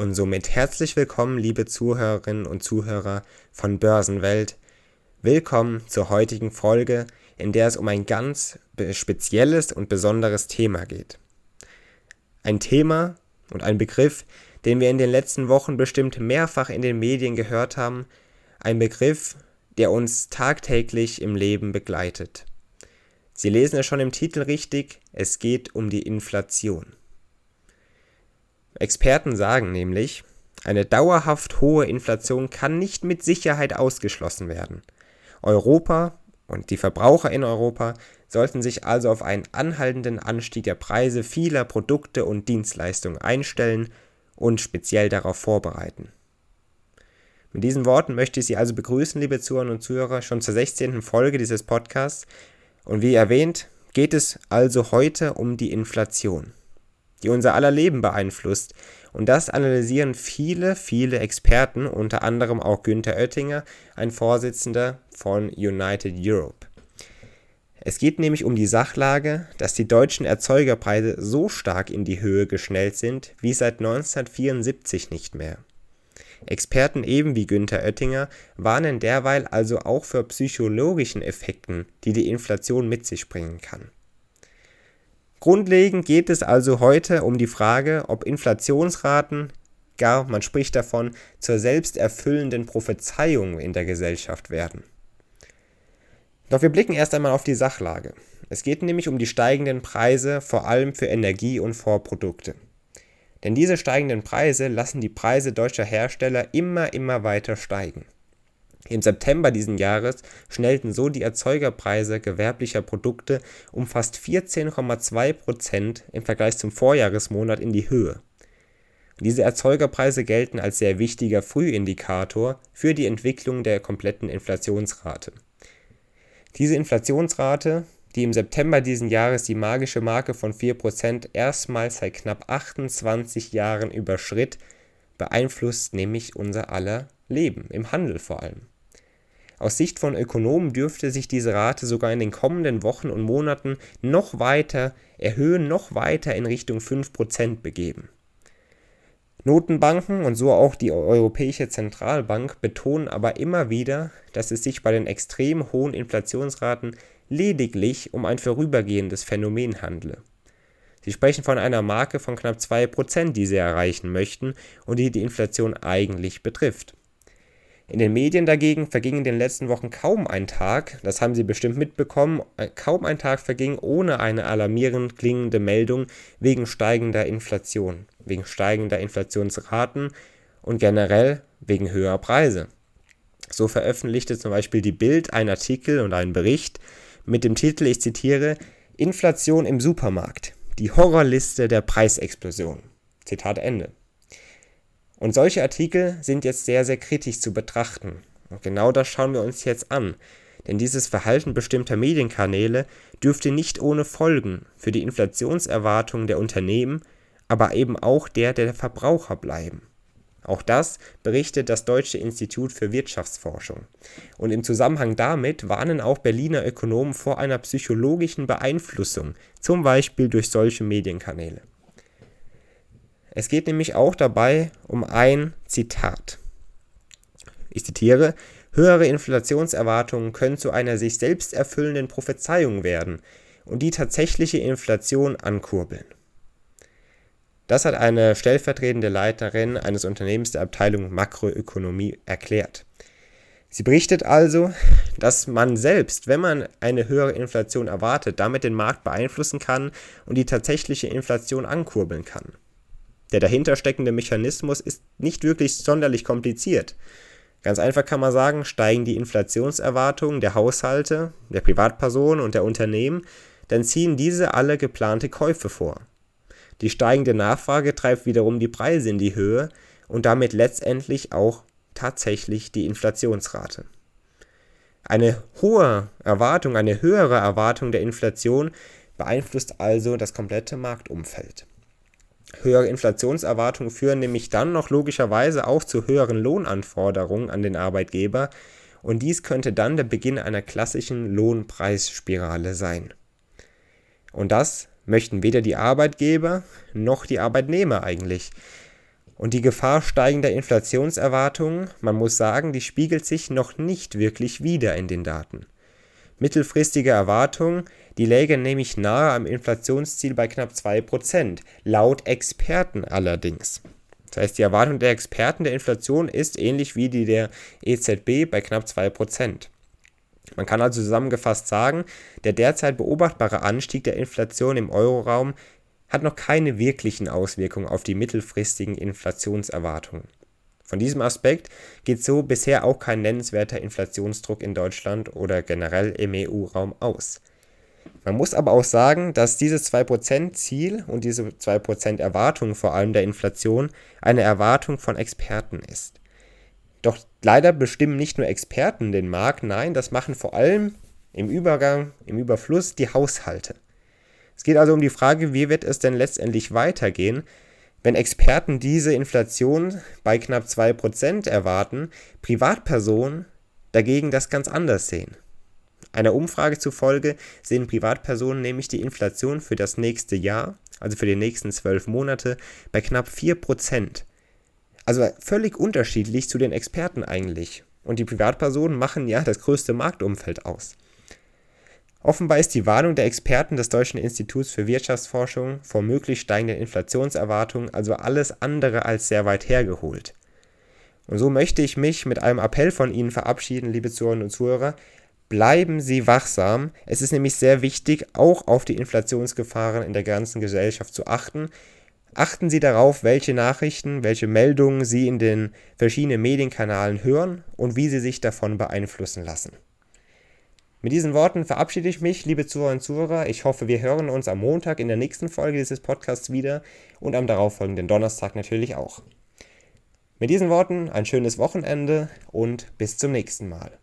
Und somit herzlich willkommen, liebe Zuhörerinnen und Zuhörer von Börsenwelt. Willkommen zur heutigen Folge, in der es um ein ganz spezielles und besonderes Thema geht. Ein Thema und ein Begriff, den wir in den letzten Wochen bestimmt mehrfach in den Medien gehört haben, ein Begriff, der uns tagtäglich im Leben begleitet. Sie lesen es schon im Titel richtig, es geht um die Inflation. Experten sagen nämlich, eine dauerhaft hohe Inflation kann nicht mit Sicherheit ausgeschlossen werden. Europa und die Verbraucher in Europa sollten sich also auf einen anhaltenden Anstieg der Preise vieler Produkte und Dienstleistungen einstellen und speziell darauf vorbereiten. Mit diesen Worten möchte ich Sie also begrüßen, liebe Zuhörerinnen und Zuhörer, schon zur 16. Folge dieses Podcasts. Und wie erwähnt, geht es also heute um die Inflation die unser aller Leben beeinflusst. Und das analysieren viele, viele Experten, unter anderem auch Günther Oettinger, ein Vorsitzender von United Europe. Es geht nämlich um die Sachlage, dass die deutschen Erzeugerpreise so stark in die Höhe geschnellt sind wie seit 1974 nicht mehr. Experten eben wie Günther Oettinger warnen derweil also auch für psychologischen Effekten, die die Inflation mit sich bringen kann. Grundlegend geht es also heute um die Frage, ob Inflationsraten, gar man spricht davon, zur selbsterfüllenden Prophezeiung in der Gesellschaft werden. Doch wir blicken erst einmal auf die Sachlage. Es geht nämlich um die steigenden Preise, vor allem für Energie und Vorprodukte. Denn diese steigenden Preise lassen die Preise deutscher Hersteller immer, immer weiter steigen. Im September diesen Jahres schnellten so die Erzeugerpreise gewerblicher Produkte um fast 14,2 Prozent im Vergleich zum Vorjahresmonat in die Höhe. Diese Erzeugerpreise gelten als sehr wichtiger Frühindikator für die Entwicklung der kompletten Inflationsrate. Diese Inflationsrate, die im September diesen Jahres die magische Marke von 4% erstmals seit knapp 28 Jahren überschritt, beeinflusst nämlich unser aller Leben, im Handel vor allem. Aus Sicht von Ökonomen dürfte sich diese Rate sogar in den kommenden Wochen und Monaten noch weiter erhöhen, noch weiter in Richtung 5% begeben. Notenbanken und so auch die Europäische Zentralbank betonen aber immer wieder, dass es sich bei den extrem hohen Inflationsraten lediglich um ein vorübergehendes Phänomen handle. Sie sprechen von einer Marke von knapp 2%, die sie erreichen möchten und die die Inflation eigentlich betrifft. In den Medien dagegen verging in den letzten Wochen kaum ein Tag, das haben Sie bestimmt mitbekommen, äh, kaum ein Tag verging ohne eine alarmierend klingende Meldung wegen steigender Inflation, wegen steigender Inflationsraten und generell wegen höherer Preise. So veröffentlichte zum Beispiel die Bild einen Artikel und einen Bericht mit dem Titel, ich zitiere, Inflation im Supermarkt, die Horrorliste der Preisexplosion. Zitat Ende. Und solche Artikel sind jetzt sehr, sehr kritisch zu betrachten. Und genau das schauen wir uns jetzt an. Denn dieses Verhalten bestimmter Medienkanäle dürfte nicht ohne Folgen für die Inflationserwartungen der Unternehmen, aber eben auch der der Verbraucher bleiben. Auch das berichtet das Deutsche Institut für Wirtschaftsforschung. Und im Zusammenhang damit warnen auch Berliner Ökonomen vor einer psychologischen Beeinflussung, zum Beispiel durch solche Medienkanäle. Es geht nämlich auch dabei um ein Zitat. Ich zitiere, höhere Inflationserwartungen können zu einer sich selbst erfüllenden Prophezeiung werden und die tatsächliche Inflation ankurbeln. Das hat eine stellvertretende Leiterin eines Unternehmens der Abteilung Makroökonomie erklärt. Sie berichtet also, dass man selbst, wenn man eine höhere Inflation erwartet, damit den Markt beeinflussen kann und die tatsächliche Inflation ankurbeln kann. Der dahinter steckende Mechanismus ist nicht wirklich sonderlich kompliziert. Ganz einfach kann man sagen, steigen die Inflationserwartungen der Haushalte, der Privatpersonen und der Unternehmen, dann ziehen diese alle geplante Käufe vor. Die steigende Nachfrage treibt wiederum die Preise in die Höhe und damit letztendlich auch tatsächlich die Inflationsrate. Eine hohe Erwartung, eine höhere Erwartung der Inflation beeinflusst also das komplette Marktumfeld. Höhere Inflationserwartungen führen nämlich dann noch logischerweise auch zu höheren Lohnanforderungen an den Arbeitgeber und dies könnte dann der Beginn einer klassischen Lohnpreisspirale sein. Und das möchten weder die Arbeitgeber noch die Arbeitnehmer eigentlich. Und die Gefahr steigender Inflationserwartungen, man muss sagen, die spiegelt sich noch nicht wirklich wider in den Daten. Mittelfristige Erwartungen, die lägen nämlich nahe am Inflationsziel bei knapp 2%, laut Experten allerdings. Das heißt, die Erwartung der Experten der Inflation ist ähnlich wie die der EZB bei knapp 2%. Man kann also zusammengefasst sagen, der derzeit beobachtbare Anstieg der Inflation im Euroraum hat noch keine wirklichen Auswirkungen auf die mittelfristigen Inflationserwartungen. Von diesem Aspekt geht so bisher auch kein nennenswerter Inflationsdruck in Deutschland oder generell im EU-Raum aus. Man muss aber auch sagen, dass dieses 2%-Ziel und diese 2% Erwartung vor allem der Inflation eine Erwartung von Experten ist. Doch leider bestimmen nicht nur Experten den Markt, nein, das machen vor allem im Übergang, im Überfluss die Haushalte. Es geht also um die Frage, wie wird es denn letztendlich weitergehen, wenn Experten diese Inflation bei knapp 2% erwarten, Privatpersonen dagegen das ganz anders sehen. Einer Umfrage zufolge sehen Privatpersonen nämlich die Inflation für das nächste Jahr, also für die nächsten zwölf Monate, bei knapp 4%. Also völlig unterschiedlich zu den Experten eigentlich. Und die Privatpersonen machen ja das größte Marktumfeld aus. Offenbar ist die Warnung der Experten des Deutschen Instituts für Wirtschaftsforschung vor möglich steigenden Inflationserwartungen also alles andere als sehr weit hergeholt. Und so möchte ich mich mit einem Appell von Ihnen verabschieden, liebe Zuhörerinnen und Zuhörer. Bleiben Sie wachsam. Es ist nämlich sehr wichtig, auch auf die Inflationsgefahren in der ganzen Gesellschaft zu achten. Achten Sie darauf, welche Nachrichten, welche Meldungen Sie in den verschiedenen Medienkanalen hören und wie Sie sich davon beeinflussen lassen. Mit diesen Worten verabschiede ich mich, liebe Zuhörer und Zuhörer. Ich hoffe, wir hören uns am Montag in der nächsten Folge dieses Podcasts wieder und am darauffolgenden Donnerstag natürlich auch. Mit diesen Worten ein schönes Wochenende und bis zum nächsten Mal.